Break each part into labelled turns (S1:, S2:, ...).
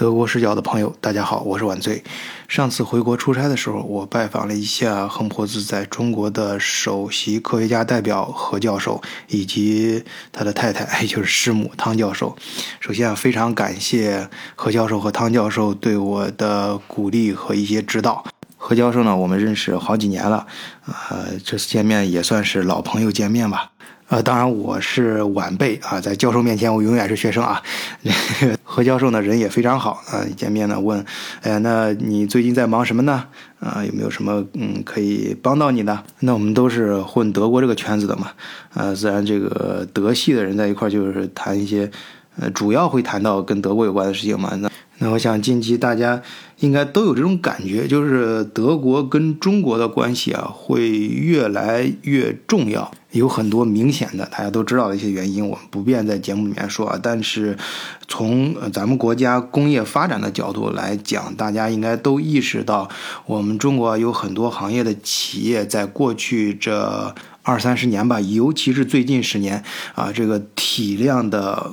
S1: 德国视角的朋友，大家好，我是晚醉。上次回国出差的时候，我拜访了一下横婆子在中国的首席科学家代表何教授，以及他的太太，也就是师母汤教授。首先啊，非常感谢何教授和汤教授对我的鼓励和一些指导。何教授呢，我们认识好几年了，呃，这次见面也算是老朋友见面吧。呃，当然我是晚辈啊，在教授面前我永远是学生啊。何教授呢，人也非常好啊。一见面呢，问，哎，那你最近在忙什么呢？啊，有没有什么嗯可以帮到你的？那我们都是混德国这个圈子的嘛，呃，自然这个德系的人在一块就是谈一些，呃，主要会谈到跟德国有关的事情嘛。那那我想近期大家应该都有这种感觉，就是德国跟中国的关系啊会越来越重要。有很多明显的大家都知道的一些原因，我们不便在节目里面说啊。但是，从咱们国家工业发展的角度来讲，大家应该都意识到，我们中国有很多行业的企业在过去这二三十年吧，尤其是最近十年啊，这个体量的。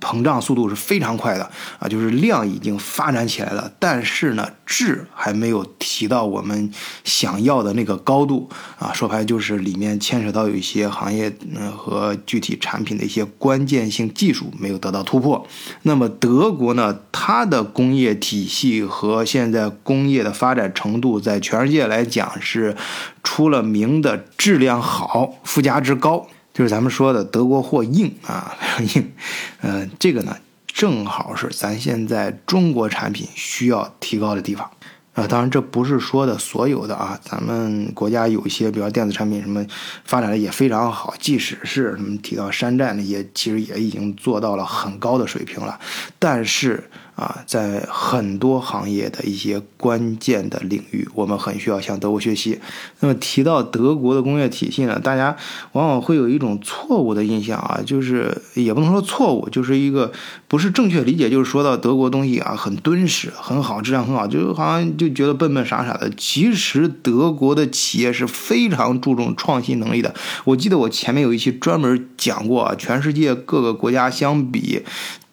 S1: 膨胀速度是非常快的啊，就是量已经发展起来了，但是呢，质还没有提到我们想要的那个高度啊。说白就是里面牵扯到有一些行业嗯和具体产品的一些关键性技术没有得到突破。那么德国呢，它的工业体系和现在工业的发展程度，在全世界来讲是出了名的质量好、附加值高。就是咱们说的德国货硬啊，非常硬，呃，这个呢正好是咱现在中国产品需要提高的地方，啊，当然这不是说的所有的啊，咱们国家有一些，比如电子产品什么发展的也非常好，即使是什么提到山寨那些，其实也已经做到了很高的水平了，但是。啊，在很多行业的一些关键的领域，我们很需要向德国学习。那么提到德国的工业体系呢，大家往往会有一种错误的印象啊，就是也不能说错误，就是一个不是正确理解，就是说到德国东西啊，很敦实，很好，质量很好，就好像就觉得笨笨傻傻的。其实德国的企业是非常注重创新能力的。我记得我前面有一期专门讲过啊，全世界各个国家相比。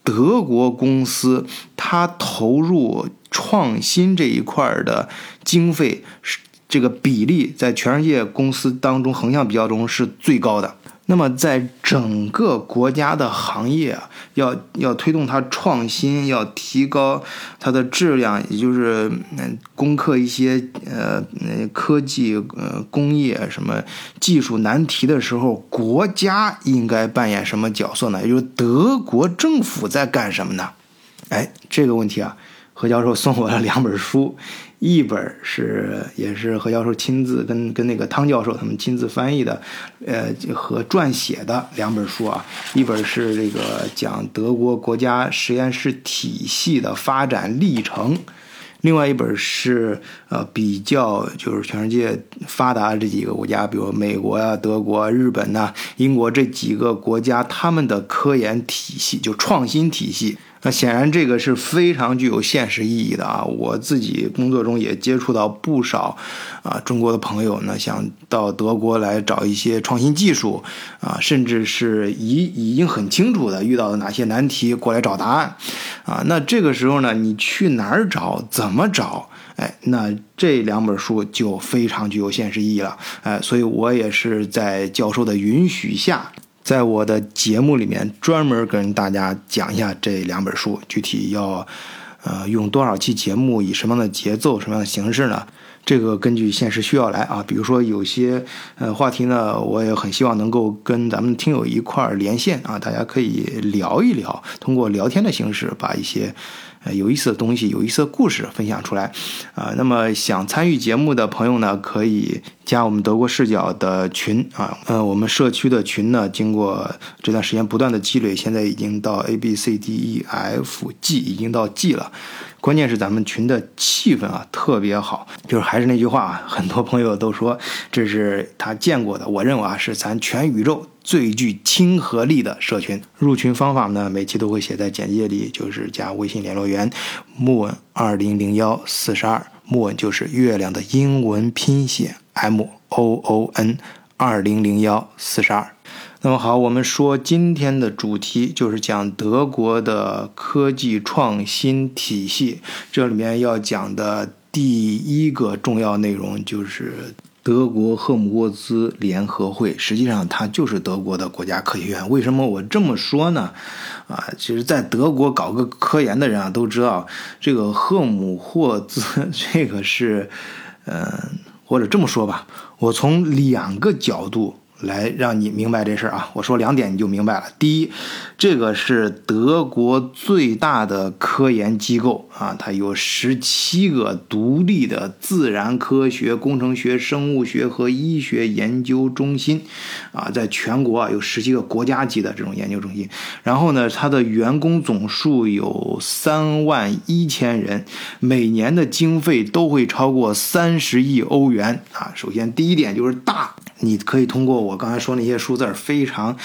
S1: 德国公司，它投入创新这一块的经费是这个比例，在全世界公司当中横向比较中是最高的。那么，在整个国家的行业啊，要要推动它创新，要提高它的质量，也就是嗯，攻克一些呃科技呃工业什么技术难题的时候，国家应该扮演什么角色呢？也就是德国政府在干什么呢？哎，这个问题啊，何教授送我了两本书。一本是也是何教授亲自跟跟那个汤教授他们亲自翻译的，呃和撰写的两本书啊，一本是这个讲德国国家实验室体系的发展历程，另外一本是呃比较就是全世界发达这几个国家，比如美国呀、德国、日本呐、英国这几个国家他们的科研体系就创新体系。那显然这个是非常具有现实意义的啊！我自己工作中也接触到不少啊中国的朋友呢，想到德国来找一些创新技术啊，甚至是已已经很清楚的遇到了哪些难题过来找答案啊。那这个时候呢，你去哪儿找？怎么找？哎，那这两本书就非常具有现实意义了。哎，所以我也是在教授的允许下。在我的节目里面专门跟大家讲一下这两本书，具体要，呃，用多少期节目，以什么样的节奏、什么样的形式呢？这个根据现实需要来啊。比如说有些呃话题呢，我也很希望能够跟咱们听友一块儿连线啊，大家可以聊一聊，通过聊天的形式把一些。呃，有意思的东西，有意思的故事分享出来，啊，那么想参与节目的朋友呢，可以加我们德国视角的群啊，呃，我们社区的群呢，经过这段时间不断的积累，现在已经到 A B C D E F G，已经到 G 了。关键是咱们群的气氛啊特别好，就是还是那句话啊，很多朋友都说这是他见过的，我认为啊是咱全宇宙最具亲和力的社群。入群方法呢，每期都会写在简介里，就是加微信联络员木文二零零幺四十二，木文就是月亮的英文拼写 M O O N 二零零幺四十二。那么好，我们说今天的主题就是讲德国的科技创新体系。这里面要讲的第一个重要内容就是德国赫姆沃兹联合会。实际上，它就是德国的国家科学院。为什么我这么说呢？啊，其实，在德国搞个科研的人啊，都知道这个赫姆霍兹，这个是，嗯，或者这么说吧，我从两个角度。来让你明白这事儿啊！我说两点你就明白了。第一，这个是德国最大的科研机构啊，它有十七个独立的自然科学、工程学、生物学和医学研究中心啊，在全国啊有十七个国家级的这种研究中心。然后呢，它的员工总数有三万一千人，每年的经费都会超过三十亿欧元啊。首先，第一点就是大。你可以通过我刚才说那些数字，非常，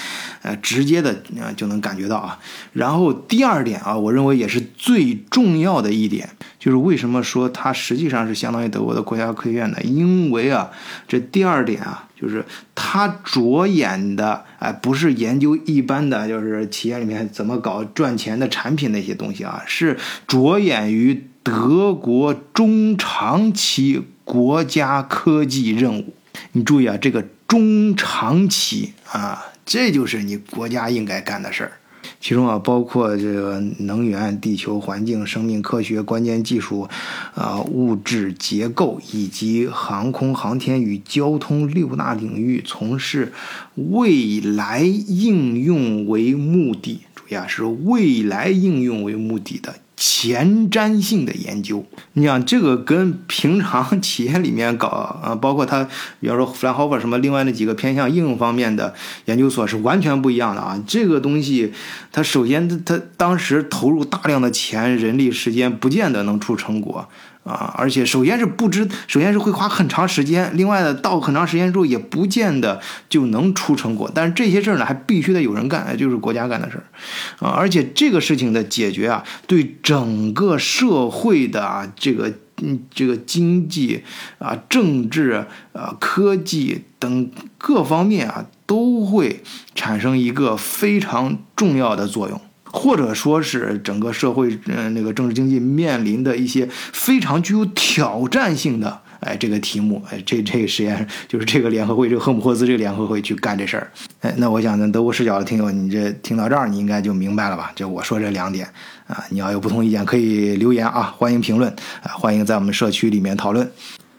S1: 呃，直接的啊就能感觉到啊。然后第二点啊，我认为也是最重要的一点，就是为什么说它实际上是相当于德国的国家科学院呢？因为啊，这第二点啊，就是它着眼的哎，不是研究一般的，就是企业里面怎么搞赚钱的产品那些东西啊，是着眼于德国中长期国家科技任务。你注意啊，这个中长期啊，这就是你国家应该干的事儿。其中啊，包括这个能源、地球环境、生命科学、关键技术，啊，物质结构以及航空航天与交通六大领域，从事未来应用为目的。注意啊，是未来应用为目的的。前瞻性的研究，你想这个跟平常企业里面搞啊，包括他，比方说弗兰霍夫什么，另外那几个偏向应用方面的研究所是完全不一样的啊。这个东西，它首先它它当时投入大量的钱、人力、时间，不见得能出成果。啊，而且首先是不知，首先是会花很长时间，另外呢，到很长时间之后也不见得就能出成果。但是这些事儿呢，还必须得有人干，就是国家干的事儿，啊，而且这个事情的解决啊，对整个社会的啊这个嗯这个经济啊、政治啊、科技等各方面啊，都会产生一个非常重要的作用。或者说是整个社会，嗯，那个政治经济面临的一些非常具有挑战性的，哎，这个题目，哎，这这个实验就是这个联合会，这个赫姆霍兹这个联合会去干这事儿，哎，那我想呢，德国视角的听友，你这听到这儿，你应该就明白了吧？就我说这两点啊，你要有不同意见可以留言啊，欢迎评论啊，欢迎在我们社区里面讨论。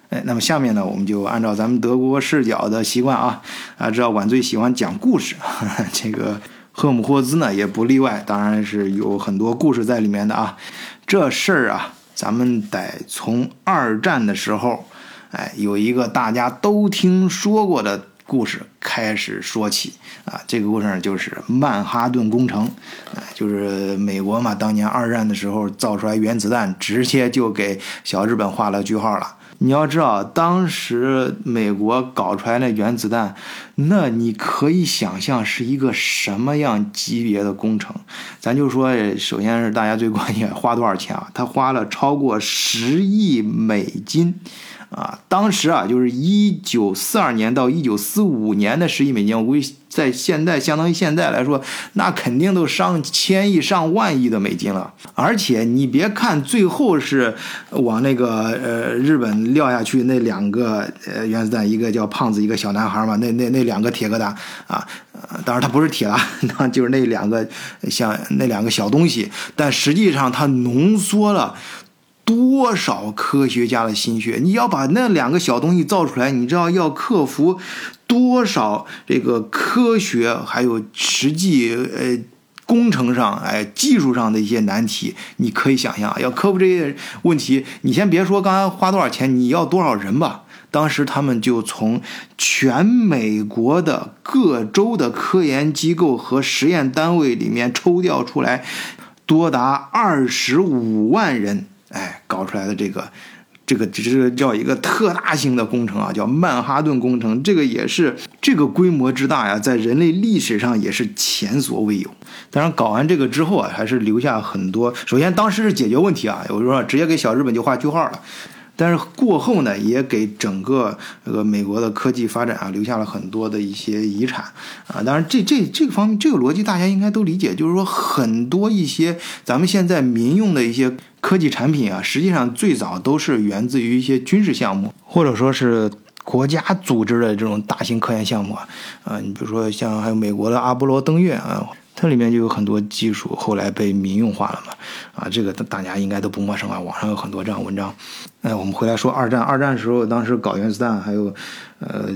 S1: 哎，那么下面呢，我们就按照咱们德国视角的习惯啊，啊，知道晚最喜欢讲故事，这个。赫姆霍兹呢也不例外，当然是有很多故事在里面的啊。这事儿啊，咱们得从二战的时候，哎，有一个大家都听说过的故事开始说起啊。这个故事呢就是曼哈顿工程，哎，就是美国嘛，当年二战的时候造出来原子弹，直接就给小日本画了句号了。你要知道，当时美国搞出来那原子弹，那你可以想象是一个什么样级别的工程。咱就说，首先是大家最关键，花多少钱啊？他花了超过十亿美金。啊，当时啊，就是一九四二年到一九四五年的十亿美金，我估计在现在相当于现在来说，那肯定都上千亿、上万亿的美金了。而且你别看最后是往那个呃日本撂下去那两个呃原子弹，一个叫胖子，一个小男孩嘛，那那那两个铁疙瘩啊，当然它不是铁了，那就是那两个像那两个小东西，但实际上它浓缩了。多少科学家的心血？你要把那两个小东西造出来，你知道要克服多少这个科学还有实际呃工程上哎技术上的一些难题？你可以想象，要克服这些问题，你先别说刚才花多少钱，你要多少人吧？当时他们就从全美国的各州的科研机构和实验单位里面抽调出来，多达二十五万人。哎，搞出来的这个，这个只是叫一个特大型的工程啊，叫曼哈顿工程。这个也是这个规模之大呀，在人类历史上也是前所未有。当然，搞完这个之后啊，还是留下很多。首先，当时是解决问题啊，有时候直接给小日本就画句号了。但是过后呢，也给整个这个美国的科技发展啊留下了很多的一些遗产啊。当然，这这这个方面这个逻辑大家应该都理解，就是说很多一些咱们现在民用的一些科技产品啊，实际上最早都是源自于一些军事项目，或者说是国家组织的这种大型科研项目啊。啊，你比如说像还有美国的阿波罗登月啊。它里面就有很多技术，后来被民用化了嘛，啊，这个大家应该都不陌生啊，网上有很多这样文章。哎，我们回来说二战，二战时候，当时搞原子弹，还有，呃，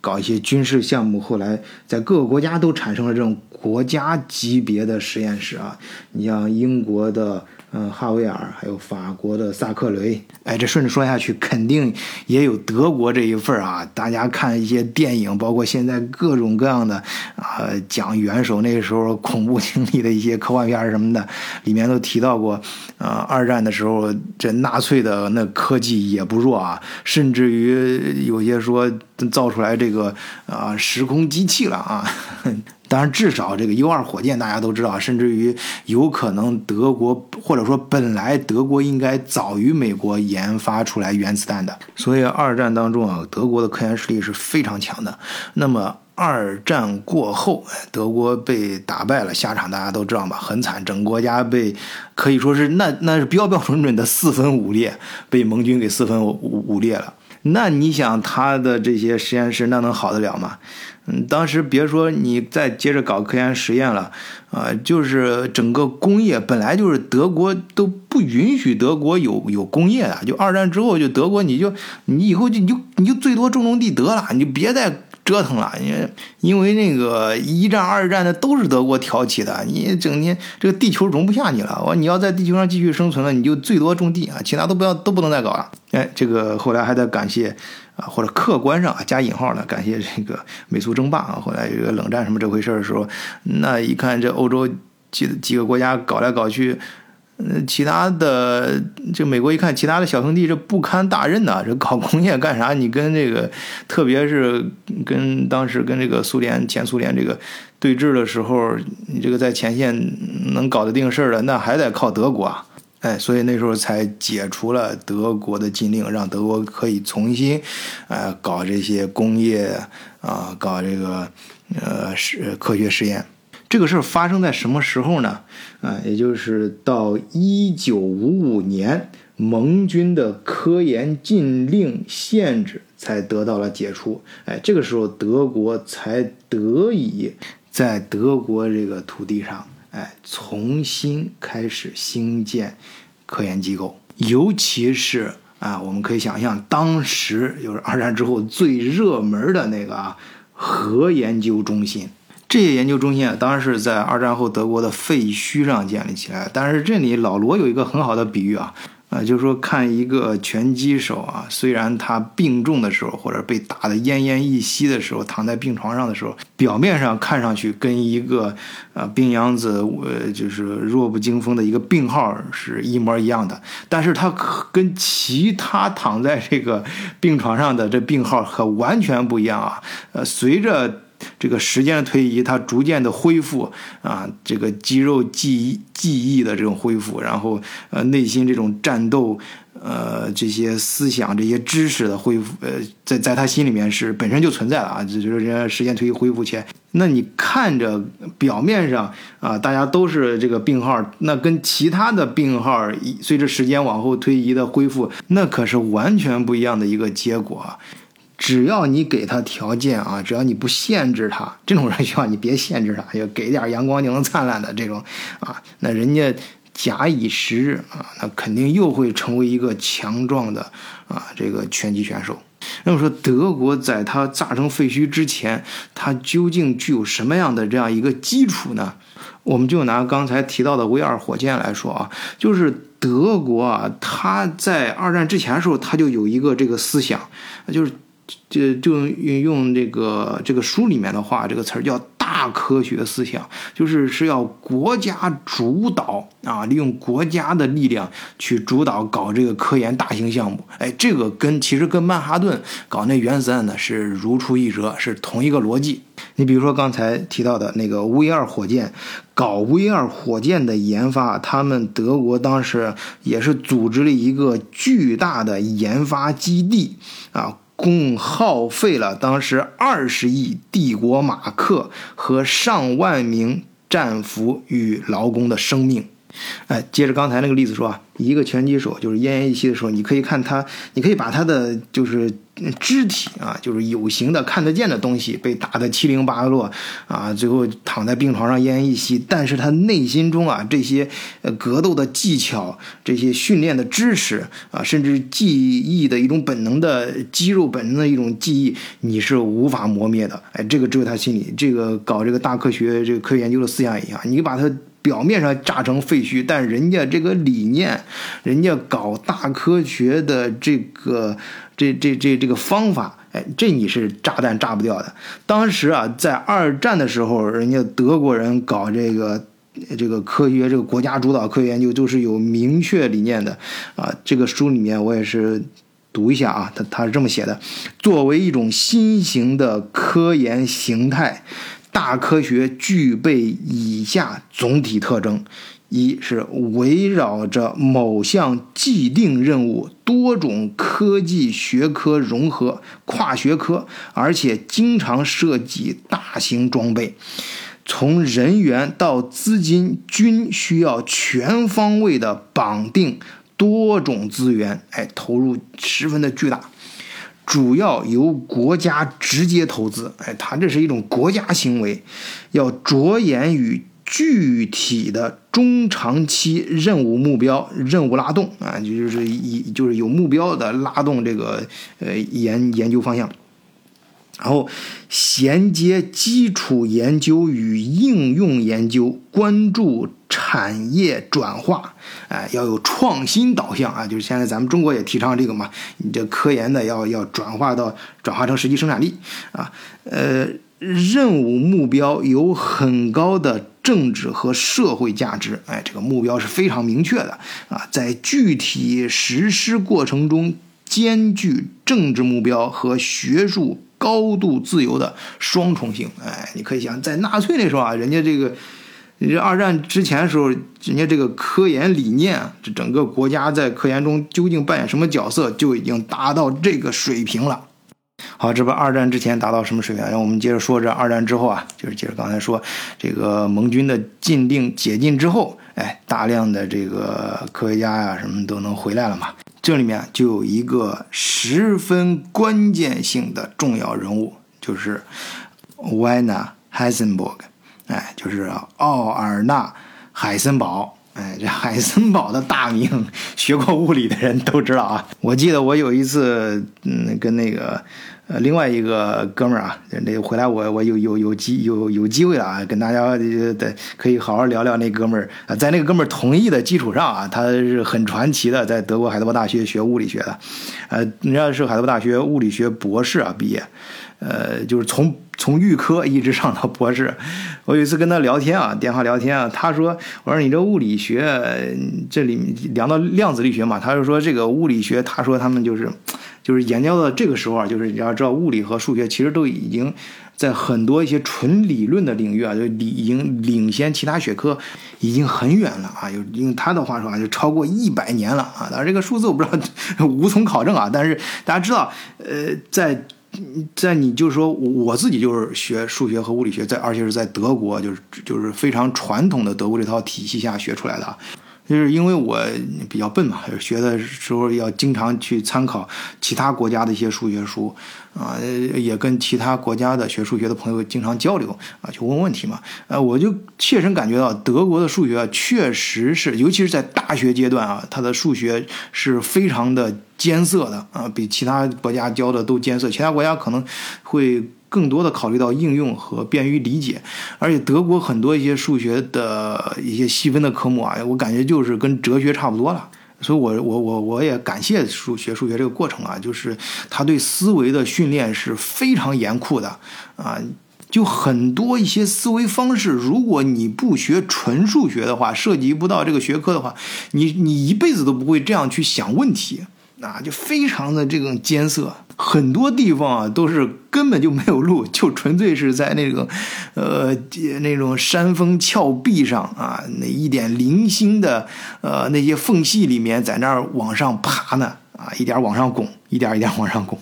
S1: 搞一些军事项目，后来在各个国家都产生了这种国家级别的实验室啊，你像英国的。嗯，哈维尔还有法国的萨克雷，哎，这顺着说下去，肯定也有德国这一份啊。大家看一些电影，包括现在各种各样的啊，讲元首那个时候恐怖经历的一些科幻片什么的，里面都提到过啊。二战的时候，这纳粹的那科技也不弱啊，甚至于有些说造出来这个啊时空机器了啊。当然，至少这个 U 二火箭大家都知道，甚至于有可能德国或者说本来德国应该早于美国研发出来原子弹的。所以二战当中啊，德国的科研实力是非常强的。那么二战过后，德国被打败了，下场大家都知道吧？很惨，整个国家被可以说是那那是标标准准的四分五裂，被盟军给四分五五裂了。那你想他的这些实验室那能好得了吗？嗯，当时别说你再接着搞科研实验了，啊，就是整个工业本来就是德国都不允许德国有有工业的，就二战之后就德国你就你以后就你就你就最多种种地得了，你就别再。折腾了，因为因为那个一战、二战的都是德国挑起的，你整天这个地球容不下你了。我你要在地球上继续生存了，你就最多种地啊，其他都不要都不能再搞了。哎，这个后来还得感谢啊，或者客观上啊加引号的感谢这个美苏争霸啊，后来这个冷战什么这回事的时候，那一看这欧洲几几个国家搞来搞去。呃，其他的这美国一看，其他的小兄弟这不堪大任呐，这搞工业干啥？你跟这个，特别是跟当时跟这个苏联前苏联这个对峙的时候，你这个在前线能搞得定事儿的，那还得靠德国啊！哎，所以那时候才解除了德国的禁令，让德国可以重新，呃，搞这些工业啊，搞这个呃实科学实验。这个事儿发生在什么时候呢？啊，也就是到一九五五年，盟军的科研禁令限制才得到了解除。哎，这个时候德国才得以在德国这个土地上，哎，重新开始兴建科研机构。尤其是啊，我们可以想象，当时就是二战之后最热门的那个啊，核研究中心。这些研究中心啊，当然是在二战后德国的废墟上建立起来。但是这里老罗有一个很好的比喻啊，啊，就是说看一个拳击手啊，虽然他病重的时候或者被打得奄奄一息的时候，躺在病床上的时候，表面上看上去跟一个啊病秧子呃就是弱不禁风的一个病号是一模一样的，但是他跟其他躺在这个病床上的这病号可完全不一样啊。呃，随着这个时间的推移，它逐渐的恢复啊，这个肌肉记忆记忆的这种恢复，然后呃内心这种战斗，呃这些思想这些知识的恢复，呃在在他心里面是本身就存在了啊，就是人家时间推移恢复起来。那你看着表面上啊，大家都是这个病号，那跟其他的病号随着时间往后推移的恢复，那可是完全不一样的一个结果。只要你给他条件啊，只要你不限制他，这种人需要你别限制他，要给点阳光就能灿烂的这种啊，那人家假以时日啊，那肯定又会成为一个强壮的啊这个拳击选手。那么说，德国在它炸成废墟之前，它究竟具有什么样的这样一个基础呢？我们就拿刚才提到的 V 二火箭来说啊，就是德国啊，它在二战之前的时候，它就有一个这个思想，就是。就就用用这个这个书里面的话，这个词儿叫“大科学思想，就是是要国家主导啊，利用国家的力量去主导搞这个科研大型项目。哎，这个跟其实跟曼哈顿搞那原子弹呢是如出一辙，是同一个逻辑。你比如说刚才提到的那个 V 二火箭，搞 V 二火箭的研发，他们德国当时也是组织了一个巨大的研发基地啊。共耗费了当时二十亿帝国马克和上万名战俘与劳工的生命。哎，接着刚才那个例子说啊，一个拳击手就是奄奄一息的时候，你可以看他，你可以把他的就是肢体啊，就是有形的看得见的东西被打得七零八落啊，最后躺在病床上奄奄一息。但是他内心中啊，这些格斗的技巧，这些训练的知识啊，甚至记忆的一种本能的肌肉本能的一种记忆，你是无法磨灭的。哎，这个只有他心里，这个搞这个大科学，这个科学研究的思想一样，你把他。表面上炸成废墟，但人家这个理念，人家搞大科学的这个这这这这个方法，哎，这你是炸弹炸不掉的。当时啊，在二战的时候，人家德国人搞这个这个科学，这个国家主导科学研究，都是有明确理念的啊。这个书里面我也是读一下啊，他他是这么写的：作为一种新型的科研形态。大科学具备以下总体特征：一是围绕着某项既定任务，多种科技学科融合，跨学科，而且经常涉及大型装备，从人员到资金均需要全方位的绑定多种资源，哎，投入十分的巨大。主要由国家直接投资，哎，它这是一种国家行为，要着眼于具体的中长期任务目标、任务拉动啊，就是以就是有目标的拉动这个呃研研究方向。然后衔接基础研究与应用研究，关注产业转化，哎，要有创新导向啊！就是现在咱们中国也提倡这个嘛，你这科研的要要转化到转化成实际生产力啊。呃，任务目标有很高的政治和社会价值，哎，这个目标是非常明确的啊，在具体实施过程中兼具政治目标和学术。高度自由的双重性，哎，你可以想，在纳粹那时候啊，人家这个，你这二战之前的时候，人家这个科研理念，这整个国家在科研中究竟扮演什么角色，就已经达到这个水平了。好，这不二战之前达到什么水平？让我们接着说，这二战之后啊，就是接着刚才说，这个盟军的禁令解禁之后，哎，大量的这个科学家呀，什么都能回来了嘛。这里面就有一个十分关键性的重要人物，就是 Werner Heisenberg，哎，就是奥尔纳海森堡。哎，这海森堡的大名，学过物理的人都知道啊。我记得我有一次，嗯，跟那个。呃，另外一个哥们儿啊，那回来我我有有有机有有机会了啊，跟大家的可以好好聊聊那哥们儿啊，在那个哥们儿同意的基础上啊，他是很传奇的，在德国海德堡大学学物理学的，呃，人家是海德堡大学物理学博士啊毕业，呃，就是从从预科一直上到博士。我有一次跟他聊天啊，电话聊天啊，他说，我说你这物理学这里聊到量子力学嘛，他就说这个物理学，他说他们就是。就是研究到这个时候啊，就是你要知道，物理和数学其实都已经在很多一些纯理论的领域啊，就已经领先其他学科已经很远了啊。有用他的话说啊，就超过一百年了啊。当然这个数字我不知道，无从考证啊。但是大家知道，呃，在在你就是说我自己就是学数学和物理学，在而且是在德国，就是就是非常传统的德国这套体系下学出来的。就是因为我比较笨嘛，学的时候要经常去参考其他国家的一些数学书，啊，也跟其他国家的学数学的朋友经常交流啊，去问问题嘛，呃，我就切身感觉到德国的数学确实是，尤其是在大学阶段啊，它的数学是非常的艰涩的啊，比其他国家教的都艰涩，其他国家可能会。更多的考虑到应用和便于理解，而且德国很多一些数学的一些细分的科目啊，我感觉就是跟哲学差不多了。所以，我我我我也感谢数学数学这个过程啊，就是他对思维的训练是非常严酷的啊。就很多一些思维方式，如果你不学纯数学的话，涉及不到这个学科的话，你你一辈子都不会这样去想问题，啊，就非常的这种艰涩。很多地方啊，都是根本就没有路，就纯粹是在那种，呃，那种山峰峭壁上啊，那一点零星的呃那些缝隙里面，在那儿往上爬呢，啊，一点往上拱，一点一点往上拱。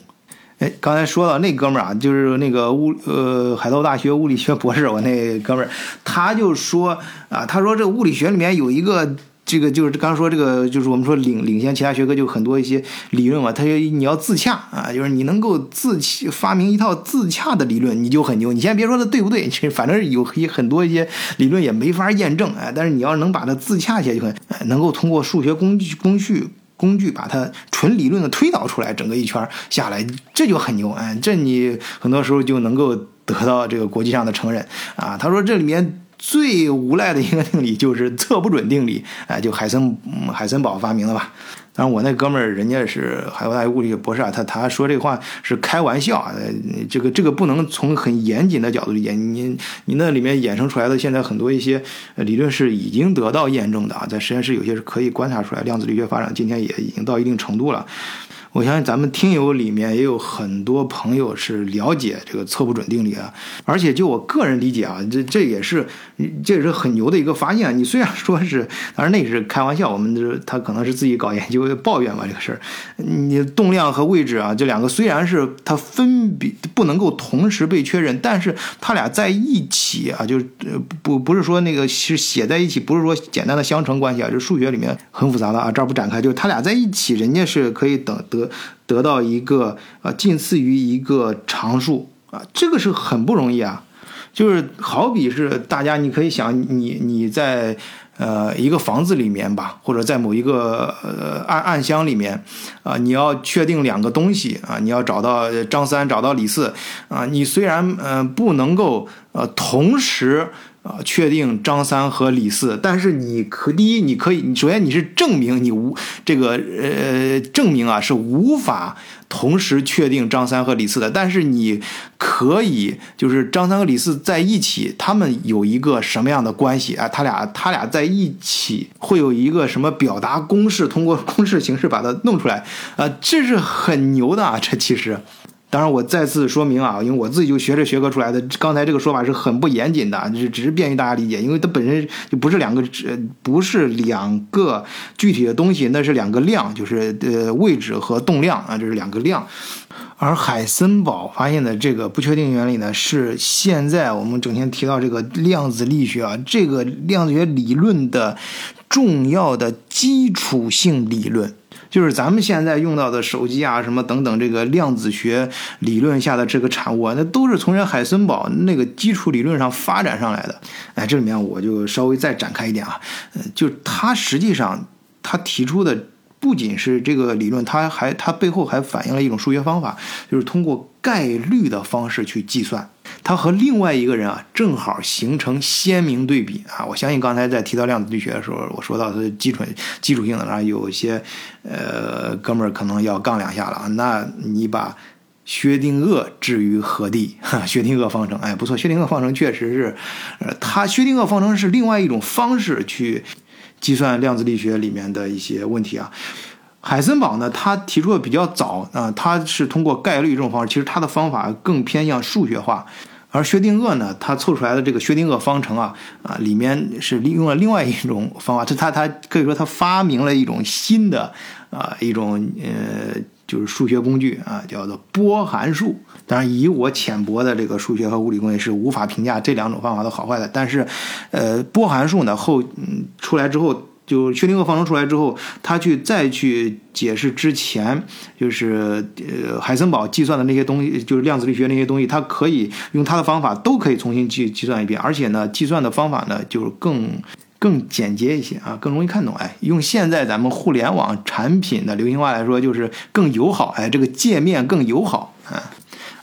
S1: 哎，刚才说到那哥们儿啊，就是那个物呃海盗大学物理学博士，我那哥们儿，他就说啊，他说这物理学里面有一个。这个就是刚说这个，就是我们说领领先其他学科就很多一些理论嘛。他就你要自洽啊，就是你能够自发明一套自洽的理论，你就很牛。你先别说它对不对，其实反正有很多一些理论也没法验证哎。但是你要能把它自洽起来，就很能够通过数学工具工序工具把它纯理论的推导出来，整个一圈下来，这就很牛哎。这你很多时候就能够得到这个国际上的承认啊。他说这里面。最无赖的一个定理就是测不准定理，哎，就海森海森堡发明的吧？当然，我那哥们儿人家是海大物理博士啊，他他说这话是开玩笑啊，这个这个不能从很严谨的角度理解。你你那里面衍生出来的现在很多一些理论是已经得到验证的啊，在实验室有些是可以观察出来，量子力学发展今天也已经到一定程度了。我相信咱们听友里面也有很多朋友是了解这个测不准定理啊，而且就我个人理解啊，这这也是这也是很牛的一个发现。你虽然说是，当然那是开玩笑，我们这他可能是自己搞研究抱怨吧这个事儿。你动量和位置啊，这两个虽然是它分别不能够同时被确认，但是它俩在一起啊，就是不不是说那个是写在一起，不是说简单的相乘关系啊，就数学里面很复杂的啊，这儿不展开，就是它俩在一起，人家是可以等得。得到一个啊，近似于一个常数啊，这个是很不容易啊。就是好比是大家，你可以想，你你在呃一个房子里面吧，或者在某一个呃暗暗箱里面啊，你要确定两个东西啊，你要找到张三，找到李四啊，你虽然嗯不能够呃同时。啊，确定张三和李四，但是你可第一，你可以，首先你是证明你无这个呃证明啊是无法同时确定张三和李四的，但是你可以就是张三和李四在一起，他们有一个什么样的关系啊？他俩他俩在一起会有一个什么表达公式？通过公式形式把它弄出来啊，这是很牛的啊，这其实。当然，我再次说明啊，因为我自己就学这学科出来的，刚才这个说法是很不严谨的，只只是便于大家理解，因为它本身就不是两个，不是两个具体的东西，那是两个量，就是呃位置和动量啊，这是两个量。而海森堡发现的这个不确定原理呢，是现在我们整天提到这个量子力学啊，这个量子学理论的重要的基础性理论。就是咱们现在用到的手机啊，什么等等，这个量子学理论下的这个产物啊，那都是从人海森堡那个基础理论上发展上来的。哎，这里面我就稍微再展开一点啊，呃，就他实际上他提出的不仅是这个理论，它还它背后还反映了一种数学方法，就是通过概率的方式去计算。它和另外一个人啊，正好形成鲜明对比啊！我相信刚才在提到量子力学的时候，我说到它的基础基础性的然后有些呃哥们儿可能要杠两下了啊。那你把薛定谔置于何地？薛定谔方程，哎，不错，薛定谔方程确实是，呃，它薛定谔方程是另外一种方式去计算量子力学里面的一些问题啊。海森堡呢，他提出的比较早啊，他是通过概率这种方式，其实他的方法更偏向数学化。而薛定谔呢，他凑出来的这个薛定谔方程啊啊，里面是利用了另外一种方法，他他他可以说他发明了一种新的啊一种呃就是数学工具啊，叫做波函数。当然，以我浅薄的这个数学和物理工业是无法评价这两种方法的好坏的。但是，呃，波函数呢后嗯出来之后。就薛定谔方程出来之后，他去再去解释之前，就是呃海森堡计算的那些东西，就是量子力学那些东西，他可以用他的方法都可以重新计计算一遍，而且呢，计算的方法呢就是更更简洁一些啊，更容易看懂。哎，用现在咱们互联网产品的流行话来说，就是更友好。哎，这个界面更友好啊。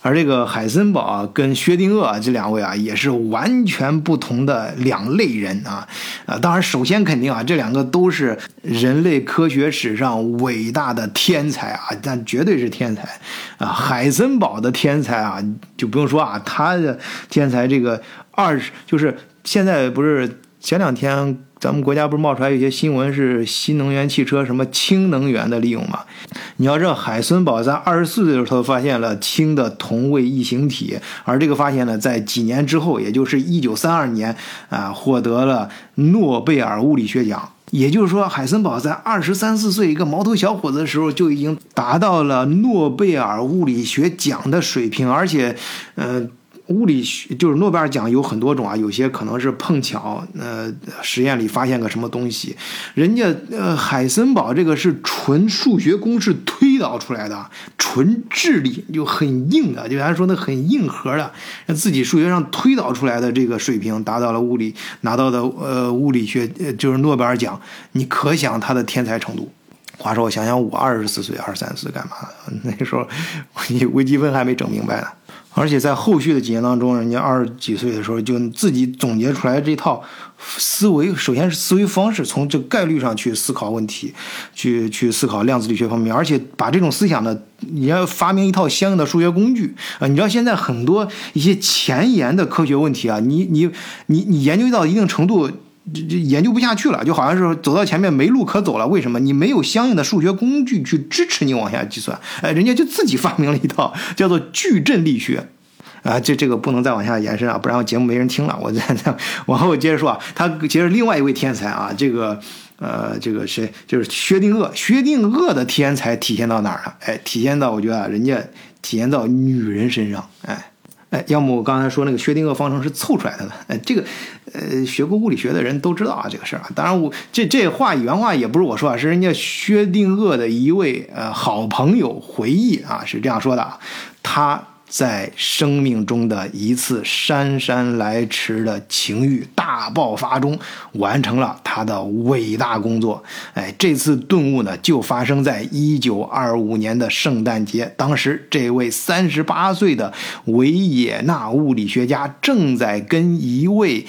S1: 而这个海森堡啊跟薛定谔啊这两位啊，也是完全不同的两类人啊啊！当然，首先肯定啊，这两个都是人类科学史上伟大的天才啊，但绝对是天才啊！海森堡的天才啊，就不用说啊，他的天才这个二十就是现在不是前两天。咱们国家不是冒出来一些新闻，是新能源汽车什么氢能源的利用吗？你要知道，海森堡在二十四岁的时候发现了氢的同位异形体，而这个发现呢，在几年之后，也就是一九三二年啊，获得了诺贝尔物理学奖。也就是说，海森堡在二十三四岁一个毛头小伙子的时候，就已经达到了诺贝尔物理学奖的水平，而且，呃。物理学就是诺贝尔奖有很多种啊，有些可能是碰巧，呃，实验里发现个什么东西，人家呃海森堡这个是纯数学公式推导出来的，纯智力就很硬的，就咱说的很硬核的，自己数学上推导出来的这个水平达到了物理拿到的呃物理学就是诺贝尔奖，你可想他的天才程度。话说我想想，我二十四岁、二十三岁干嘛？那时候你微积分还没整明白呢。而且在后续的几年当中，人家二十几岁的时候就自己总结出来这套思维，首先是思维方式，从这概率上去思考问题，去去思考量子力学方面，而且把这种思想呢，你要发明一套相应的数学工具啊！你知道现在很多一些前沿的科学问题啊，你你你你研究到一定程度。这这研究不下去了，就好像是走到前面没路可走了。为什么？你没有相应的数学工具去支持你往下计算。哎，人家就自己发明了一套叫做矩阵力学，啊，这这个不能再往下延伸啊，不然我节目没人听了。我再再往后接着说啊，他其实另外一位天才啊，这个呃，这个谁就是薛定谔。薛定谔的天才体现到哪儿了？哎，体现到我觉得人家体现到女人身上，哎。哎，要么我刚才说那个薛定谔方程是凑出来的呢？哎，这个，呃，学过物理学的人都知道啊，这个事儿啊。当然，我这这话原话也不是我说啊，是人家薛定谔的一位呃好朋友回忆啊，是这样说的啊，他。在生命中的一次姗姗来迟的情欲大爆发中，完成了他的伟大工作。哎，这次顿悟呢，就发生在一九二五年的圣诞节。当时，这位三十八岁的维也纳物理学家正在跟一位。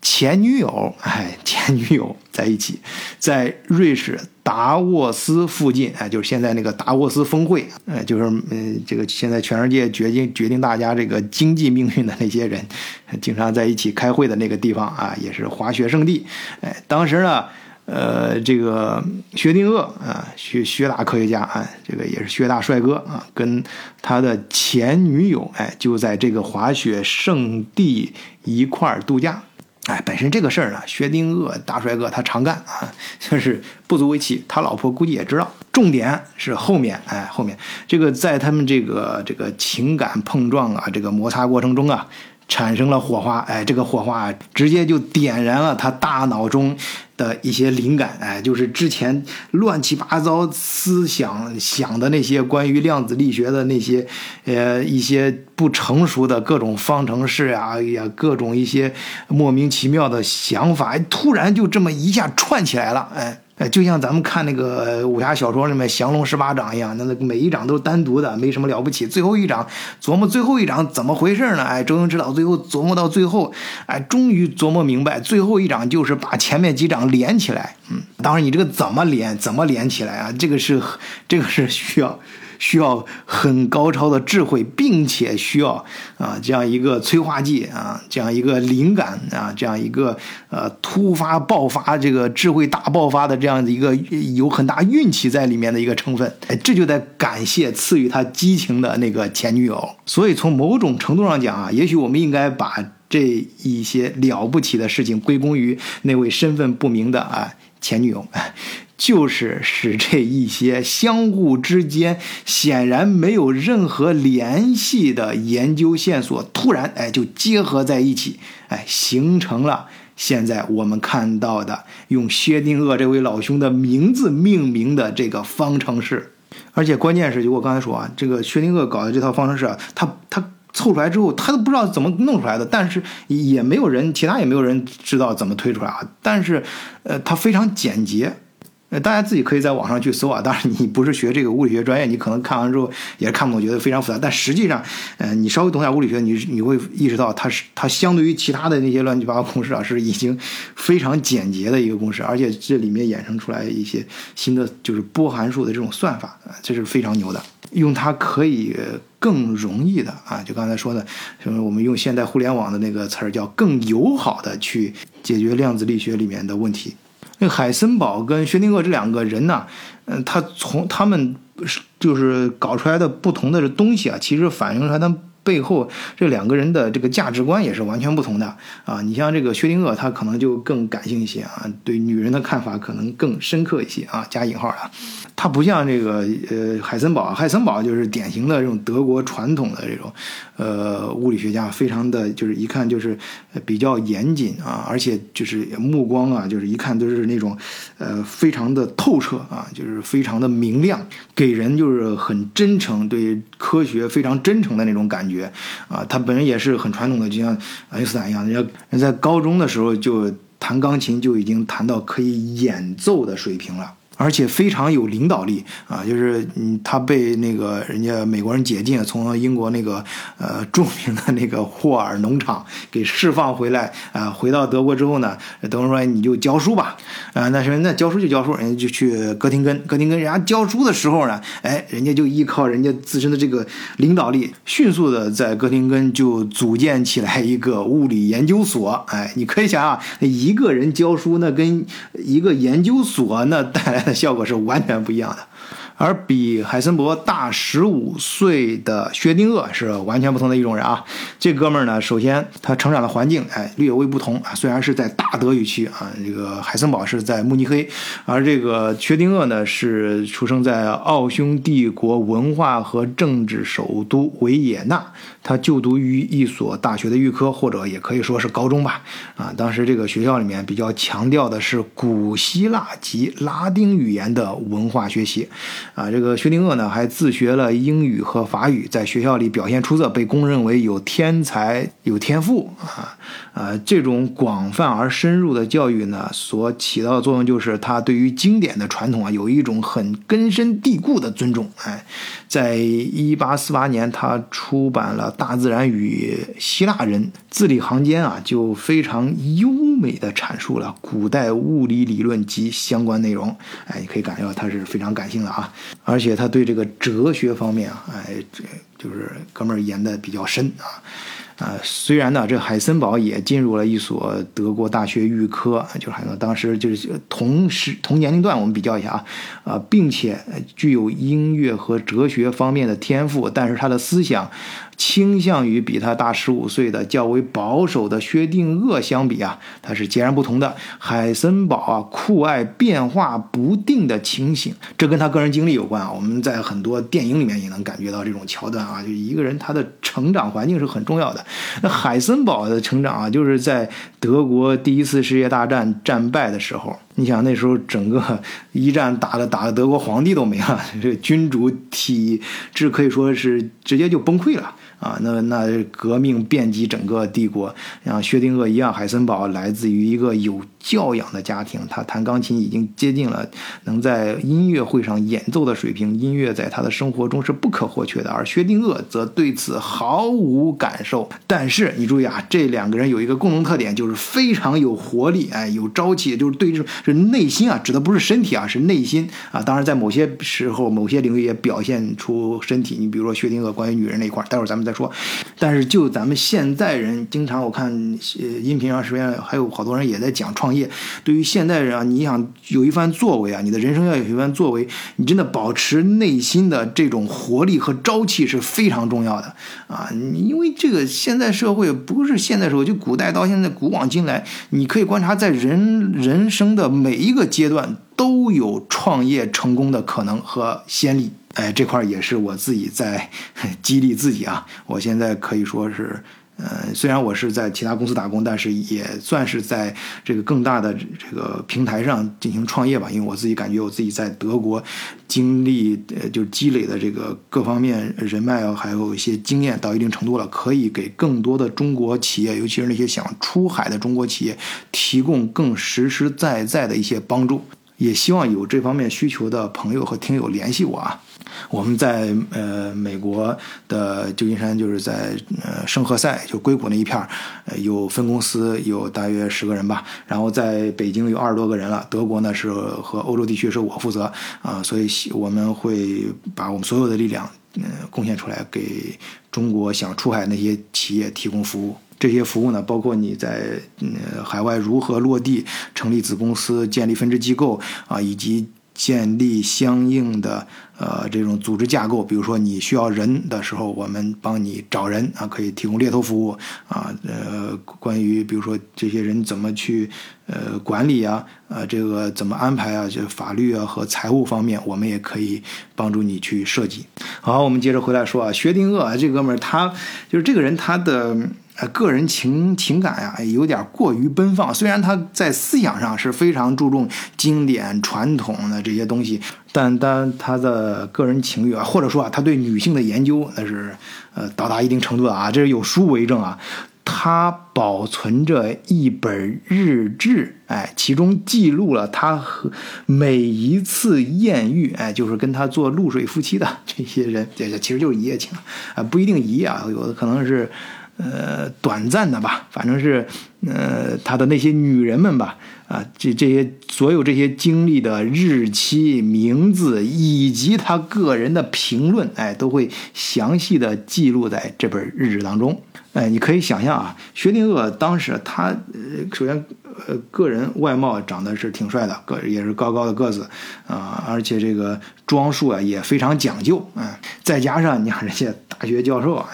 S1: 前女友，哎，前女友在一起，在瑞士达沃斯附近，哎，就是现在那个达沃斯峰会，哎，就是嗯，这个现在全世界决定决定大家这个经济命运的那些人，经常在一起开会的那个地方啊，也是滑雪圣地。哎，当时呢，呃，这个薛定谔啊，薛薛大科学家啊，这个也是薛大帅哥啊，跟他的前女友，哎，就在这个滑雪圣地一块儿度假。哎，本身这个事儿呢，薛定谔大帅哥他常干啊，就是不足为奇。他老婆估计也知道。重点是后面，哎，后面这个在他们这个这个情感碰撞啊，这个摩擦过程中啊。产生了火花，哎，这个火花直接就点燃了他大脑中的一些灵感，哎，就是之前乱七八糟思想想的那些关于量子力学的那些，呃，一些不成熟的各种方程式呀，哎呀，各种一些莫名其妙的想法，突然就这么一下串起来了，哎。哎，就像咱们看那个武侠小说里面降龙十八掌一样，那那每一掌都是单独的，没什么了不起。最后一掌琢磨最后一掌怎么回事呢？哎，周星驰导最后琢磨到最后，哎，终于琢磨明白，最后一掌就是把前面几掌连起来。嗯，当然你这个怎么连，怎么连起来啊？这个是这个是需要。需要很高超的智慧，并且需要啊这样一个催化剂啊，这样一个灵感啊，这样一个呃突发爆发这个智慧大爆发的这样的一个有很大运气在里面的一个成分。哎，这就得感谢赐予他激情的那个前女友。所以从某种程度上讲啊，也许我们应该把这一些了不起的事情归功于那位身份不明的啊前女友。就是使这一些相互之间显然没有任何联系的研究线索，突然哎就结合在一起，哎形成了现在我们看到的用薛定谔这位老兄的名字命名的这个方程式。而且关键是，就我刚才说啊，这个薛定谔搞的这套方程式啊，他他凑出来之后，他都不知道怎么弄出来的，但是也没有人，其他也没有人知道怎么推出来啊。但是，呃，他非常简洁。呃，大家自己可以在网上去搜啊。当然，你不是学这个物理学专业，你可能看完之后也是看不懂，觉得非常复杂。但实际上，呃，你稍微懂点物理学，你你会意识到，它是它相对于其他的那些乱七八糟公式啊，是已经非常简洁的一个公式，而且这里面衍生出来一些新的就是波函数的这种算法啊，这是非常牛的。用它可以更容易的啊，就刚才说的，什么我们用现代互联网的那个词儿叫更友好的去解决量子力学里面的问题。那海森堡跟薛定谔这两个人呢，嗯，他从他们就是搞出来的不同的东西啊，其实反映出来他们背后这两个人的这个价值观也是完全不同的啊。你像这个薛定谔，他可能就更感性一些啊，对女人的看法可能更深刻一些啊，加引号的。他不像这个呃海森堡，海森堡就是典型的这种德国传统的这种呃物理学家，非常的就是一看就是比较严谨啊，而且就是目光啊，就是一看都是那种呃非常的透彻啊，就是非常的明亮，给人就是很真诚，对科学非常真诚的那种感觉啊。他本人也是很传统的，就像爱因斯坦一样，人家在高中的时候就弹钢琴就已经弹到可以演奏的水平了。而且非常有领导力啊，就是嗯，他被那个人家美国人解禁，从英国那个呃著名的那个霍尔农场给释放回来啊，回到德国之后呢，等于说你就教书吧啊，那是那教书就教书，人家就去哥廷根，哥廷根人家教书的时候呢，哎，人家就依靠人家自身的这个领导力，迅速的在哥廷根就组建起来一个物理研究所，哎，你可以想啊，一个人教书，那跟一个研究所那带来。效果是完全不一样的。而比海森堡大十五岁的薛定谔是完全不同的一种人啊！这哥们儿呢，首先他成长的环境哎略微不同啊，虽然是在大德语区啊，这个海森堡是在慕尼黑，而这个薛定谔呢是出生在奥匈帝国文化和政治首都维也纳，他就读于一所大学的预科或者也可以说是高中吧啊，当时这个学校里面比较强调的是古希腊及拉丁语言的文化学习。啊，这个薛定谔呢，还自学了英语和法语，在学校里表现出色，被公认为有天才、有天赋啊。啊，这种广泛而深入的教育呢，所起到的作用就是他对于经典的传统啊，有一种很根深蒂固的尊重。哎，在一八四八年，他出版了《大自然与希腊人》，字里行间啊，就非常优美的阐述了古代物理理论及相关内容。哎，你可以感觉到他是非常感性的啊，而且他对这个哲学方面啊，哎，这就是哥们儿研的比较深啊。啊，虽然呢，这海森堡也进入了一所德国大学预科，就是海森当时就是同时同年龄段，我们比较一下啊，啊，并且具有音乐和哲学方面的天赋，但是他的思想。倾向于比他大十五岁的较为保守的薛定谔相比啊，他是截然不同的。海森堡啊，酷爱变化不定的情形，这跟他个人经历有关啊。我们在很多电影里面也能感觉到这种桥段啊，就一个人他的成长环境是很重要的。那海森堡的成长啊，就是在德国第一次世界大战战败的时候，你想那时候整个一战打的打的德国皇帝都没了，这个君主体制可以说是直接就崩溃了。啊，那那革命遍及整个帝国，像薛定谔一样，海森堡来自于一个有教养的家庭，他弹钢琴已经接近了能在音乐会上演奏的水平，音乐在他的生活中是不可或缺的，而薛定谔则对此毫无感受。但是你注意啊，这两个人有一个共同特点，就是非常有活力，哎，有朝气，就是对这种是内心啊，指的不是身体啊，是内心啊。当然，在某些时候、某些领域也表现出身体。你比如说薛定谔关于女人那一块，待会儿咱们。再说，但是就咱们现代人，经常我看呃音频上实际上还有好多人也在讲创业。对于现代人啊，你想有一番作为啊，你的人生要有一番作为，你真的保持内心的这种活力和朝气是非常重要的啊。因为这个现在社会不是现代社会，就古代到现在古往今来，你可以观察在人人生的每一个阶段都有创业成功的可能和先例。哎，这块也是我自己在 激励自己啊！我现在可以说是，呃，虽然我是在其他公司打工，但是也算是在这个更大的这个平台上进行创业吧。因为我自己感觉我自己在德国经历，呃，就积累的这个各方面人脉啊，还有一些经验到一定程度了，可以给更多的中国企业，尤其是那些想出海的中国企业，提供更实实在在的一些帮助。也希望有这方面需求的朋友和听友联系我啊。我们在呃美国的旧金山，就是在呃圣何塞，就硅谷那一片儿，有分公司，有大约十个人吧。然后在北京有二十多个人了。德国呢是和欧洲地区是我负责啊，所以我们会把我们所有的力量，嗯，贡献出来，给中国想出海那些企业提供服务。这些服务呢，包括你在嗯海外如何落地、成立子公司、建立分支机构啊，以及。建立相应的呃这种组织架构，比如说你需要人的时候，我们帮你找人啊，可以提供猎头服务啊。呃，关于比如说这些人怎么去呃管理啊，呃这个怎么安排啊，就法律啊和财务方面，我们也可以帮助你去设计。好，我们接着回来说啊，薛定谔这哥们儿他就是这个人他的。呃，个人情情感呀，有点过于奔放。虽然他在思想上是非常注重经典传统的这些东西，但但他的个人情欲啊，或者说啊，他对女性的研究那是呃到达一定程度的啊，这是有书为证啊。他保存着一本日志，哎，其中记录了他和每一次艳遇，哎，就是跟他做露水夫妻的 这些人，这其实就是一夜情啊，不一定一夜啊，有的可能是。呃，短暂的吧，反正是，呃，他的那些女人们吧，啊，这这些所有这些经历的日期、名字以及他个人的评论，哎，都会详细的记录在这本日志当中。哎，你可以想象啊，薛定谔当时他，呃，首先，呃，个人外貌长得是挺帅的，个也是高高的个子，啊，而且这个装束啊也非常讲究，啊，再加上你看人家大学教授啊，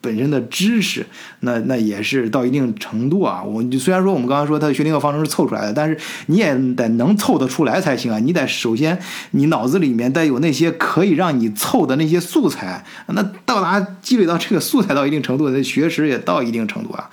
S1: 本身的知识，那那也是到一定程度啊。我虽然说我们刚刚说他的薛定谔方程是凑出来的，但是你也得能凑得出来才行啊。你得首先你脑子里面得有那些可以让你凑的那些素材，那到达积累到这个素材到一定程度，那学识也到一定程度啊。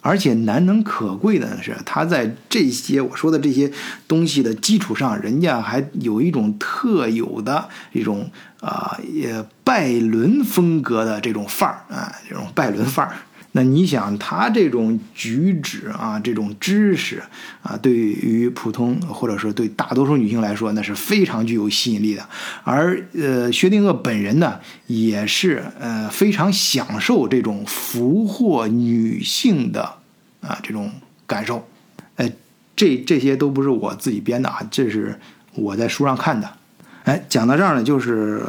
S1: 而且难能可贵的是，他在这些我说的这些东西的基础上，人家还有一种特有的一种啊，也拜伦风格的这种范儿啊，这种拜伦范儿。那你想他这种举止啊，这种知识啊，对于普通或者说对大多数女性来说，那是非常具有吸引力的。而呃，薛定谔本人呢，也是呃非常享受这种俘获女性的啊这种感受。呃，这这些都不是我自己编的啊，这是我在书上看的。哎，讲到这儿呢，就是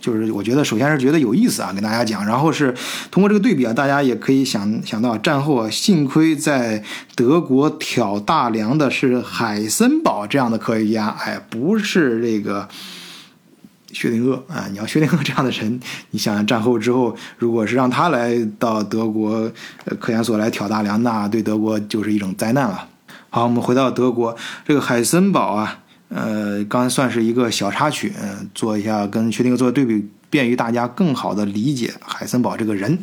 S1: 就是我觉得，首先是觉得有意思啊，跟大家讲，然后是通过这个对比啊，大家也可以想想到，战后啊，幸亏在德国挑大梁的是海森堡这样的科学家，哎，不是这个薛定谔啊。你要薛定谔这样的人，你想想战后之后，如果是让他来到德国科研所来挑大梁，那对德国就是一种灾难了。好，我们回到德国，这个海森堡啊。呃，刚才算是一个小插曲，做一下跟薛定谔做对比，便于大家更好的理解海森堡这个人。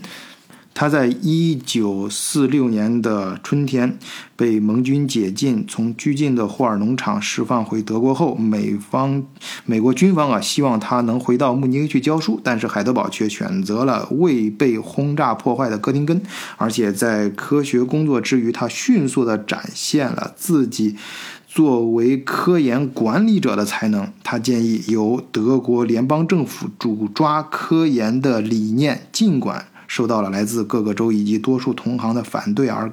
S1: 他在一九四六年的春天被盟军解禁，从拘禁的霍尔农场释放回德国后，美方美国军方啊希望他能回到慕尼黑去教书，但是海德堡却选择了未被轰炸破坏的哥廷根，而且在科学工作之余，他迅速的展现了自己。作为科研管理者的才能，他建议由德国联邦政府主抓科研的理念，尽管受到了来自各个州以及多数同行的反对，而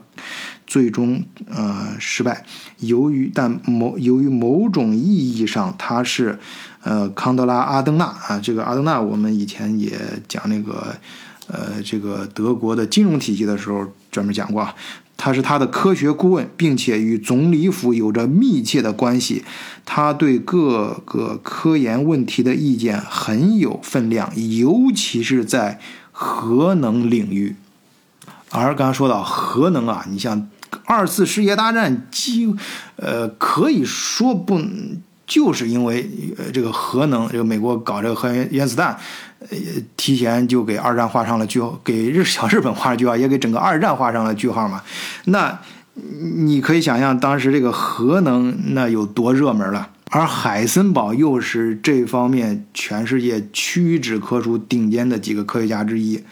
S1: 最终呃失败。由于但某由于某种意义上，他是呃康德拉阿登纳啊，这个阿登纳我们以前也讲那个呃这个德国的金融体系的时候专门讲过。他是他的科学顾问，并且与总理府有着密切的关系。他对各个科研问题的意见很有分量，尤其是在核能领域。而刚刚说到核能啊，你像二次世界大战，几呃可以说不。就是因为呃这个核能，这个美国搞这个核原原子弹，呃提前就给二战画上了句号，给日小日本画了句号，也给整个二战画上了句号嘛。那你可以想象当时这个核能那有多热门了。而海森堡又是这方面全世界屈指可数顶尖的几个科学家之一。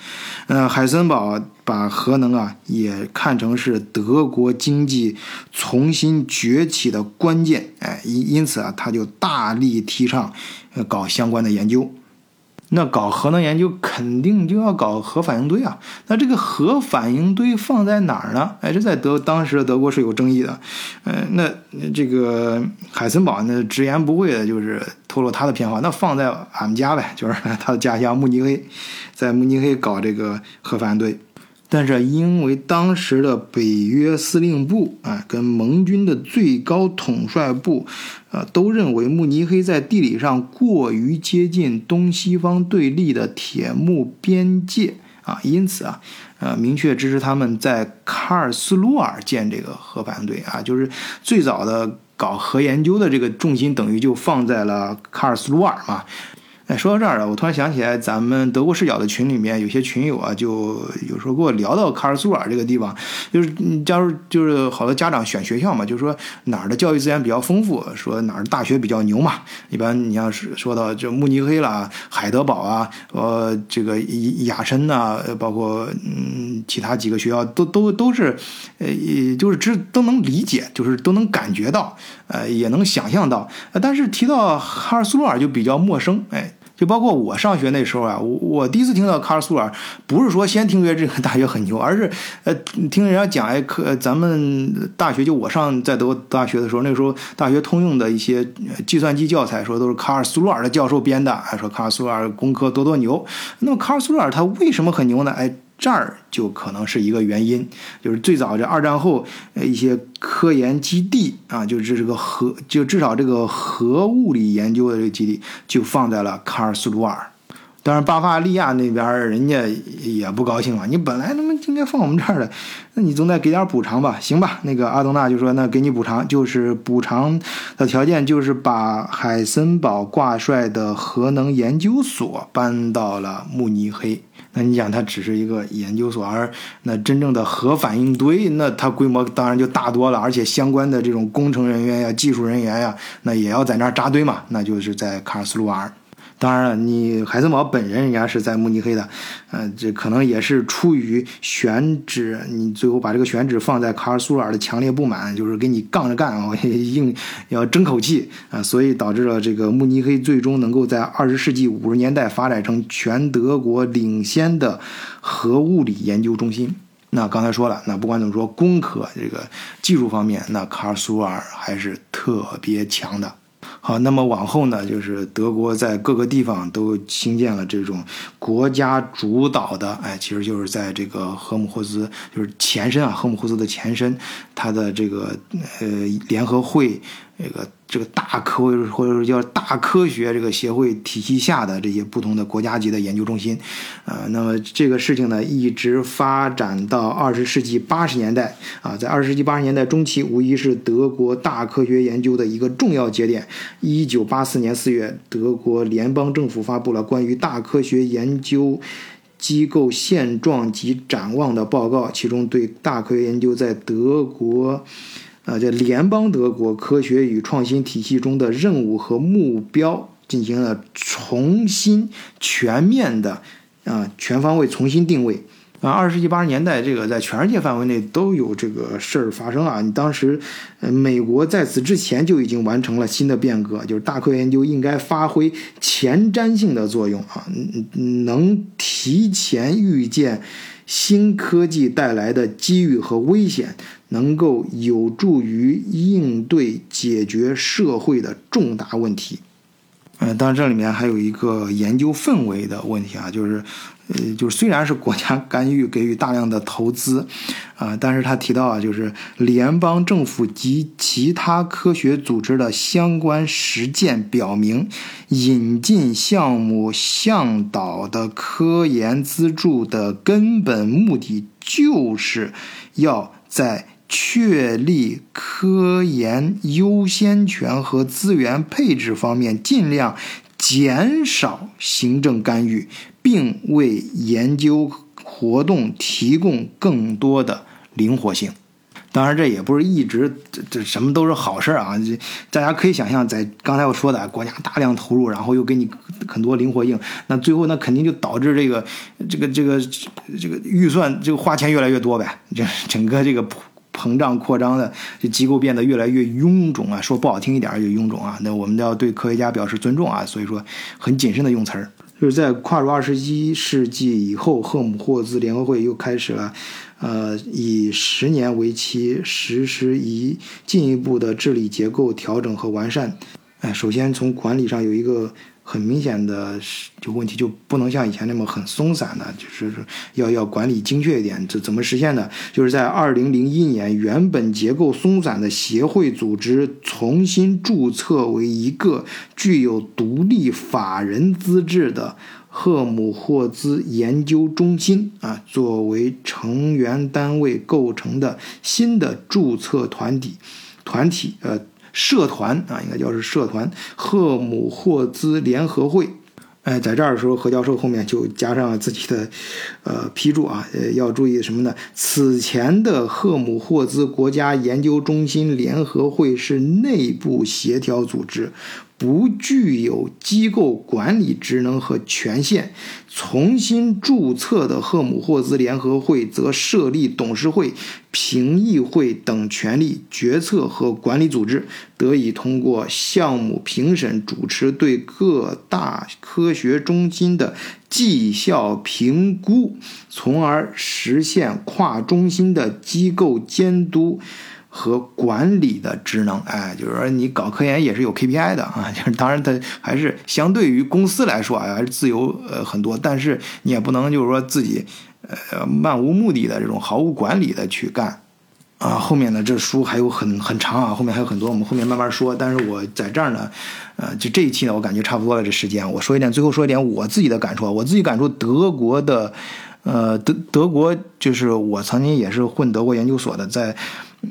S1: 呃，海森堡把核能啊也看成是德国经济重新崛起的关键，哎，因因此啊，他就大力提倡搞相关的研究。那搞核能研究肯定就要搞核反应堆啊，那这个核反应堆放在哪儿呢？哎，这在德当时的德国是有争议的。嗯，那这个海森堡呢直言不讳的就是透露他的偏好，那放在俺们家呗，就是他的家乡慕尼黑，在慕尼黑搞这个核反应堆。但是因为当时的北约司令部啊，跟盟军的最高统帅部，呃，都认为慕尼黑在地理上过于接近东西方对立的铁幕边界啊，因此啊，呃，明确支持他们在卡尔斯鲁尔建这个核反应堆啊，就是最早的搞核研究的这个重心等于就放在了卡尔斯鲁尔嘛。哎，说到这儿了，我突然想起来，咱们德国视角的群里面有些群友啊，就有时候跟我聊到卡尔苏尔这个地方，就是假如就是好多家长选学校嘛，就是说哪儿的教育资源比较丰富，说哪儿大学比较牛嘛。一般你要是说到这慕尼黑啦、海德堡啊、呃这个雅琛呐，包括嗯其他几个学校，都都都是，呃，就是知都能理解，就是都能感觉到，呃，也能想象到。但是提到哈尔苏尔就比较陌生，哎。就包括我上学那时候啊，我我第一次听到卡尔苏尔，不是说先听说这个大学很牛，而是呃听人家讲哎，课咱们大学就我上在德国大学的时候，那时候大学通用的一些计算机教材说都是卡尔苏尔的教授编的，还说卡尔苏尔工科多多牛。那么卡尔苏尔他为什么很牛呢？哎。这儿就可能是一个原因，就是最早这二战后，呃一些科研基地啊，就是这个核，就至少这个核物理研究的这个基地就放在了卡尔斯鲁尔。当然，巴伐利亚那边人家也不高兴了，你本来他妈应该放我们这儿的，那你总得给点补偿吧？行吧，那个阿东纳就说，那给你补偿，就是补偿的条件就是把海森堡挂帅的核能研究所搬到了慕尼黑。那你讲它只是一个研究所，而那真正的核反应堆，那它规模当然就大多了，而且相关的这种工程人员呀、技术人员呀，那也要在那儿扎堆嘛，那就是在卡尔斯鲁瓦。当然了，你海森堡本人人家是在慕尼黑的，呃，这可能也是出于选址，你最后把这个选址放在卡尔苏尔的强烈不满，就是跟你杠着干啊，硬要争口气啊，所以导致了这个慕尼黑最终能够在二十世纪五十年代发展成全德国领先的核物理研究中心。那刚才说了，那不管怎么说，工科这个技术方面，那卡尔苏尔还是特别强的。好，那么往后呢，就是德国在各个地方都兴建了这种国家主导的，哎，其实就是在这个赫姆霍兹，就是前身啊，赫姆霍兹的前身，它的这个呃联合会。这个这个大科或者说叫大科学这个协会体系下的这些不同的国家级的研究中心，呃，那么这个事情呢，一直发展到二十世纪八十年代啊，在二十世纪八十年代中期，无疑是德国大科学研究的一个重要节点。一九八四年四月，德国联邦政府发布了关于大科学研究机构现状及展望的报告，其中对大科学研究在德国。啊，在联邦德国科学与创新体系中的任务和目标进行了重新全面的啊全方位重新定位啊。二十世纪八十年代，这个在全世界范围内都有这个事儿发生啊。你当时，呃，美国在此之前就已经完成了新的变革，就是大科研究应该发挥前瞻性的作用啊，能提前预见新科技带来的机遇和危险。能够有助于应对解决社会的重大问题，嗯，当然这里面还有一个研究氛围的问题啊，就是，呃，就是虽然是国家干预给予大量的投资，啊，但是他提到啊，就是联邦政府及其他科学组织的相关实践表明，引进项目向导的科研资助的根本目的就是要在。确立科研优先权和资源配置方面，尽量减少行政干预，并为研究活动提供更多的灵活性。当然，这也不是一直这这什么都是好事啊！大家可以想象，在刚才我说的国家大量投入，然后又给你很多灵活性，那最后那肯定就导致这个这个这个这个预算这个花钱越来越多呗，这整个这个膨胀扩张的这机构变得越来越臃肿啊！说不好听一点，就臃肿啊！那我们都要对科学家表示尊重啊！所以说，很谨慎的用词儿。就是在跨入二十一世纪以后，赫姆霍兹联合会又开始了，呃，以十年为期实施一进一步的治理结构调整和完善。哎，首先从管理上有一个。很明显的是就问题就不能像以前那么很松散的，就是要要管理精确一点。这怎么实现呢？就是在二零零一年，原本结构松散的协会组织重新注册为一个具有独立法人资质的赫姆霍兹研究中心啊，作为成员单位构成的新的注册团体团体呃。社团啊，应该叫是社团赫姆霍兹联合会。哎，在这儿的时候，何教授后面就加上了自己的呃批注啊，呃，要注意什么呢？此前的赫姆霍兹国家研究中心联合会是内部协调组织。不具有机构管理职能和权限，重新注册的赫姆霍兹联合会则设立董事会、评议会等权力决策和管理组织，得以通过项目评审主持对各大科学中心的绩效评估，从而实现跨中心的机构监督。和管理的职能，哎，就是说你搞科研也是有 KPI 的啊，就是当然它还是相对于公司来说啊，还是自由呃很多，但是你也不能就是说自己呃漫无目的的这种毫无管理的去干啊。后面呢这书还有很很长啊，后面还有很多，我们后面慢慢说。但是我在这儿呢，呃，就这一期呢，我感觉差不多了，这时间我说一点，最后说一点我自己的感触，我自己感触德国的，呃德德国就是我曾经也是混德国研究所的，在。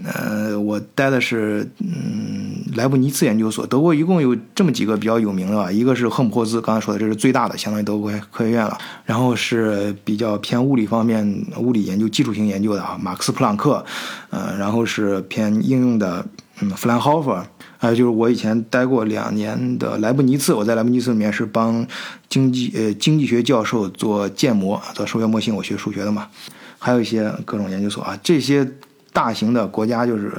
S1: 呃，我待的是嗯莱布尼茨研究所。德国一共有这么几个比较有名的吧，一个是赫姆霍兹，刚才说的这是最大的，相当于德国科学院了。然后是比较偏物理方面、物理研究、基础性研究的啊，马克思普朗克。呃，然后是偏应用的，嗯，弗兰霍夫。还有就是我以前待过两年的莱布尼茨，我在莱布尼茨里面是帮经济呃经济学教授做建模，做数学模型，我学数学的嘛。还有一些各种研究所啊，这些。大型的国家就是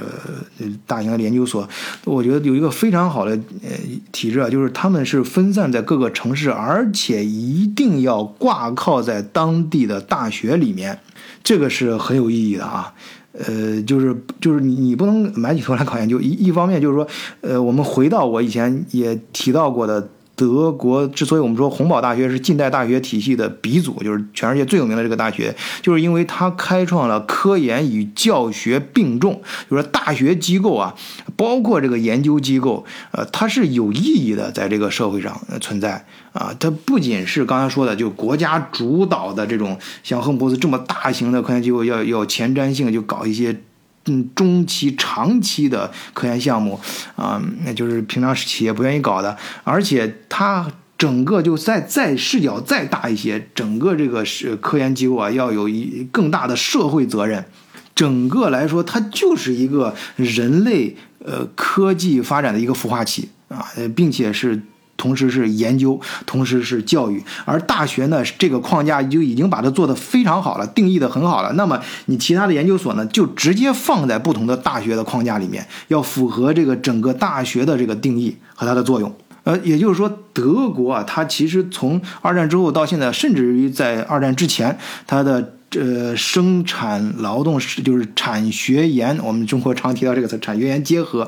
S1: 呃大型的研究所，我觉得有一个非常好的呃体制啊，就是他们是分散在各个城市，而且一定要挂靠在当地的大学里面，这个是很有意义的啊。呃，就是就是你你不能买起头来搞研究，一一方面就是说，呃，我们回到我以前也提到过的。德国之所以我们说洪堡大学是近代大学体系的鼻祖，就是全世界最有名的这个大学，就是因为它开创了科研与教学并重，就是说大学机构啊，包括这个研究机构，呃，它是有意义的，在这个社会上存在啊。它不仅是刚才说的，就国家主导的这种像亨伯斯这么大型的科研机构，要要前瞻性，就搞一些。嗯，中期、长期的科研项目，啊，那就是平常企业不愿意搞的，而且它整个就再再视角再大一些，整个这个是科研机构啊，要有一更大的社会责任。整个来说，它就是一个人类呃科技发展的一个孵化器啊，并且是。同时是研究，同时是教育，而大学呢，这个框架就已经把它做得非常好了，定义的很好了。那么你其他的研究所呢，就直接放在不同的大学的框架里面，要符合这个整个大学的这个定义和它的作用。呃，也就是说，德国啊，它其实从二战之后到现在，甚至于在二战之前，它的呃生产劳动是就是产学研，我们中国常提到这个词，产学研结合。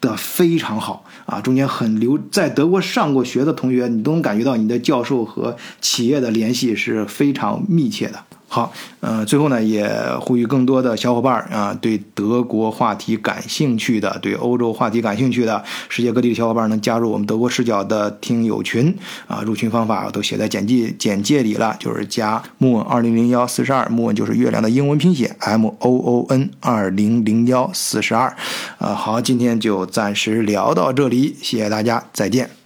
S1: 的非常好啊，中间很留，在德国上过学的同学，你都能感觉到你的教授和企业的联系是非常密切的。好，呃，最后呢，也呼吁更多的小伙伴啊，对德国话题感兴趣的，对欧洲话题感兴趣的，世界各地的小伙伴能加入我们德国视角的听友群啊。入群方法都写在简介简介里了，就是加 moon 二零零幺四十二，moon 就是月亮的英文拼写 m o o n 二零零幺四十二。啊，好，今天就暂时聊到这里，谢谢大家，再见。